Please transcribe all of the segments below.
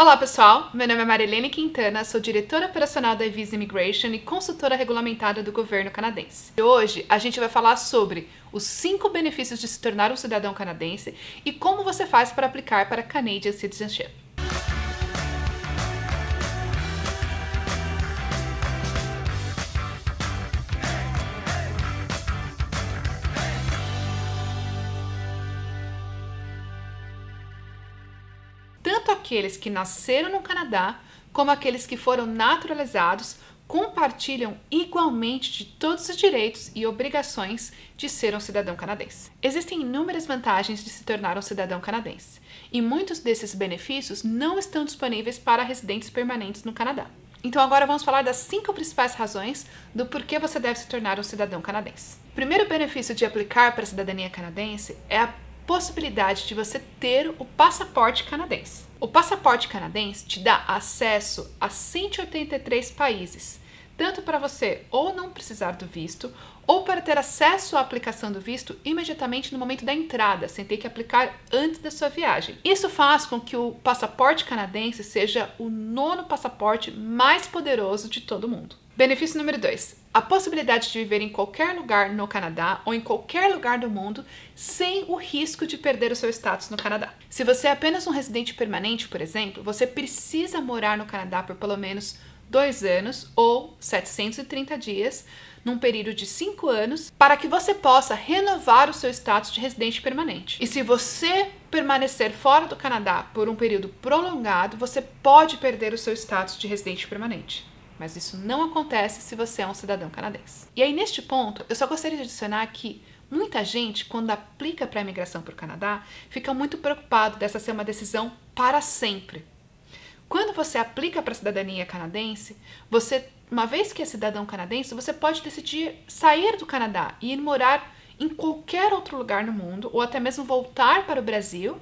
Olá pessoal, meu nome é Marilene Quintana, sou diretora operacional da Visa Immigration e consultora regulamentada do governo canadense. E hoje a gente vai falar sobre os 5 benefícios de se tornar um cidadão canadense e como você faz para aplicar para Canadian Citizenship. Tanto aqueles que nasceram no Canadá como aqueles que foram naturalizados compartilham igualmente de todos os direitos e obrigações de ser um cidadão canadense. Existem inúmeras vantagens de se tornar um cidadão canadense, e muitos desses benefícios não estão disponíveis para residentes permanentes no Canadá. Então agora vamos falar das cinco principais razões do porquê você deve se tornar um cidadão canadense. O primeiro benefício de aplicar para a cidadania canadense é a possibilidade de você ter o passaporte canadense. O passaporte canadense te dá acesso a 183 países, tanto para você ou não precisar do visto, ou para ter acesso à aplicação do visto imediatamente no momento da entrada, sem ter que aplicar antes da sua viagem. Isso faz com que o passaporte canadense seja o nono passaporte mais poderoso de todo mundo. Benefício número 2: a possibilidade de viver em qualquer lugar no Canadá ou em qualquer lugar do mundo sem o risco de perder o seu status no Canadá. Se você é apenas um residente permanente, por exemplo, você precisa morar no Canadá por pelo menos dois anos ou 730 dias, num período de cinco anos, para que você possa renovar o seu status de residente permanente. E se você permanecer fora do Canadá por um período prolongado, você pode perder o seu status de residente permanente mas isso não acontece se você é um cidadão canadense. E aí, neste ponto, eu só gostaria de adicionar que muita gente, quando aplica para a imigração para o Canadá, fica muito preocupado dessa ser uma decisão para sempre. Quando você aplica para a cidadania canadense, você, uma vez que é cidadão canadense, você pode decidir sair do Canadá e ir morar em qualquer outro lugar no mundo, ou até mesmo voltar para o Brasil,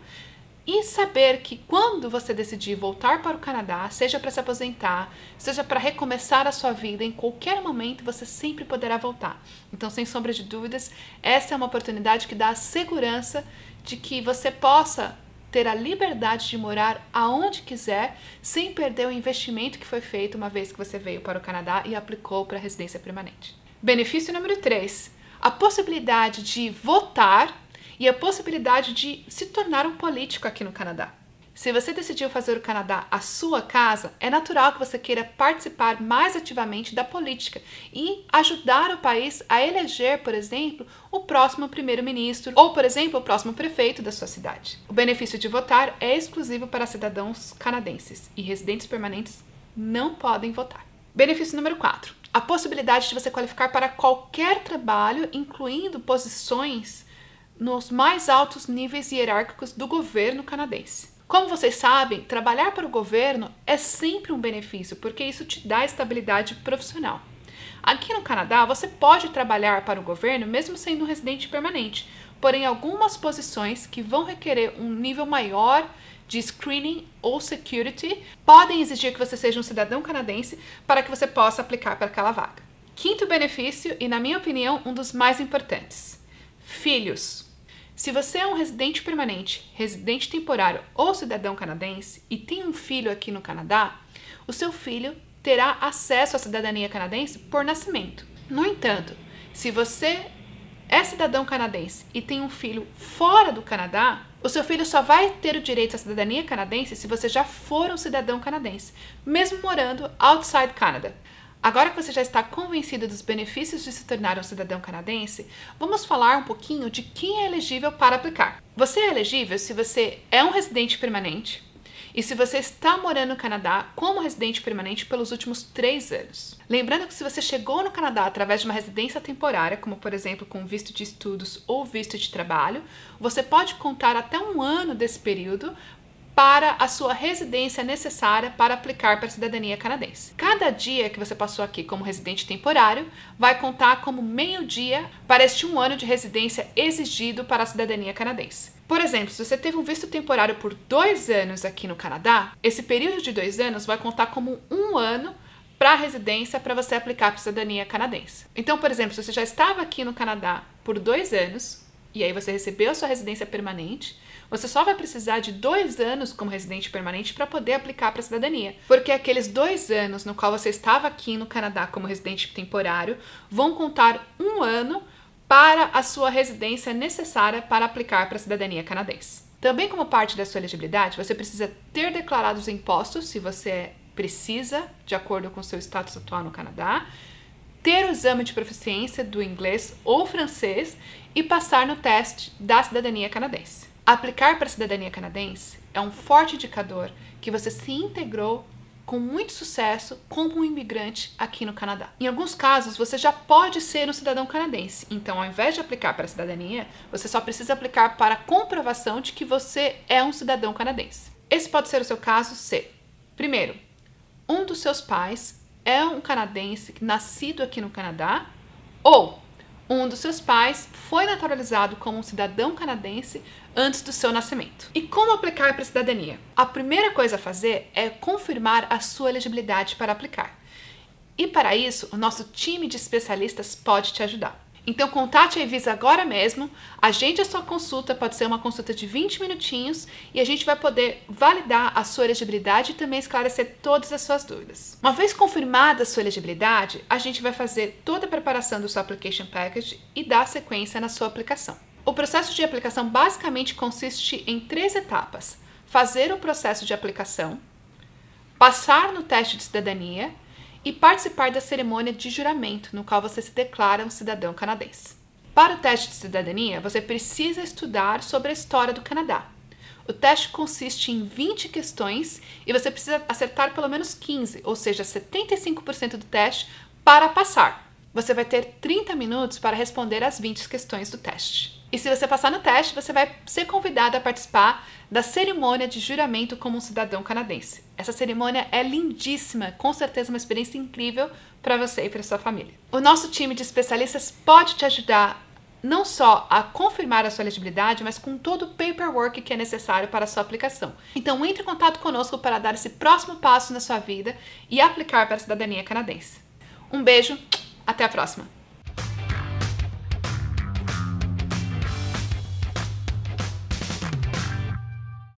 e saber que quando você decidir voltar para o Canadá, seja para se aposentar, seja para recomeçar a sua vida, em qualquer momento você sempre poderá voltar. Então, sem sombra de dúvidas, essa é uma oportunidade que dá a segurança de que você possa ter a liberdade de morar aonde quiser, sem perder o investimento que foi feito uma vez que você veio para o Canadá e aplicou para a residência permanente. Benefício número 3: a possibilidade de votar e a possibilidade de se tornar um político aqui no Canadá. Se você decidiu fazer o Canadá a sua casa, é natural que você queira participar mais ativamente da política e ajudar o país a eleger, por exemplo, o próximo primeiro-ministro ou, por exemplo, o próximo prefeito da sua cidade. O benefício de votar é exclusivo para cidadãos canadenses e residentes permanentes não podem votar. Benefício número 4. A possibilidade de você qualificar para qualquer trabalho, incluindo posições nos mais altos níveis hierárquicos do governo canadense. Como vocês sabem, trabalhar para o governo é sempre um benefício, porque isso te dá estabilidade profissional. Aqui no Canadá, você pode trabalhar para o governo mesmo sendo um residente permanente, porém algumas posições que vão requerer um nível maior de screening ou security podem exigir que você seja um cidadão canadense para que você possa aplicar para aquela vaga. Quinto benefício, e na minha opinião, um dos mais importantes: filhos. Se você é um residente permanente, residente temporário ou cidadão canadense e tem um filho aqui no Canadá, o seu filho terá acesso à cidadania canadense por nascimento. No entanto, se você é cidadão canadense e tem um filho fora do Canadá, o seu filho só vai ter o direito à cidadania canadense se você já for um cidadão canadense, mesmo morando outside Canada. Agora que você já está convencido dos benefícios de se tornar um cidadão canadense, vamos falar um pouquinho de quem é elegível para aplicar. Você é elegível se você é um residente permanente e se você está morando no Canadá como residente permanente pelos últimos três anos. Lembrando que se você chegou no Canadá através de uma residência temporária, como por exemplo com visto de estudos ou visto de trabalho, você pode contar até um ano desse período para a sua residência necessária para aplicar para a cidadania canadense. Cada dia que você passou aqui como residente temporário vai contar como meio dia para este um ano de residência exigido para a cidadania canadense. Por exemplo, se você teve um visto temporário por dois anos aqui no Canadá, esse período de dois anos vai contar como um ano para a residência para você aplicar para a cidadania canadense. Então, por exemplo, se você já estava aqui no Canadá por dois anos, e aí você recebeu a sua residência permanente, você só vai precisar de dois anos como residente permanente para poder aplicar para a cidadania. Porque aqueles dois anos no qual você estava aqui no Canadá como residente temporário vão contar um ano para a sua residência necessária para aplicar para a cidadania canadense. Também, como parte da sua elegibilidade, você precisa ter declarado os impostos, se você precisa, de acordo com o seu status atual no Canadá, ter o exame de proficiência do inglês ou francês e passar no teste da cidadania canadense. Aplicar para a cidadania canadense é um forte indicador que você se integrou com muito sucesso como um imigrante aqui no Canadá. Em alguns casos, você já pode ser um cidadão canadense, então, ao invés de aplicar para a cidadania, você só precisa aplicar para a comprovação de que você é um cidadão canadense. Esse pode ser o seu caso se, primeiro, um dos seus pais é um canadense nascido aqui no Canadá, ou um dos seus pais foi naturalizado como um cidadão canadense antes do seu nascimento. E como aplicar para a cidadania? A primeira coisa a fazer é confirmar a sua elegibilidade para aplicar. E para isso, o nosso time de especialistas pode te ajudar. Então contate a Evisa agora mesmo, agende a sua consulta, pode ser uma consulta de 20 minutinhos e a gente vai poder validar a sua elegibilidade e também esclarecer todas as suas dúvidas. Uma vez confirmada a sua elegibilidade, a gente vai fazer toda a preparação do seu application package e dar sequência na sua aplicação. O processo de aplicação basicamente consiste em três etapas: fazer o processo de aplicação, passar no teste de cidadania e participar da cerimônia de juramento, no qual você se declara um cidadão canadense. Para o teste de cidadania, você precisa estudar sobre a história do Canadá. O teste consiste em 20 questões e você precisa acertar pelo menos 15, ou seja, 75% do teste, para passar. Você vai ter 30 minutos para responder as 20 questões do teste. E se você passar no teste, você vai ser convidado a participar da cerimônia de juramento como um cidadão canadense. Essa cerimônia é lindíssima, com certeza uma experiência incrível para você e para sua família. O nosso time de especialistas pode te ajudar não só a confirmar a sua elegibilidade, mas com todo o paperwork que é necessário para a sua aplicação. Então, entre em contato conosco para dar esse próximo passo na sua vida e aplicar para a cidadania canadense. Um beijo, até a próxima!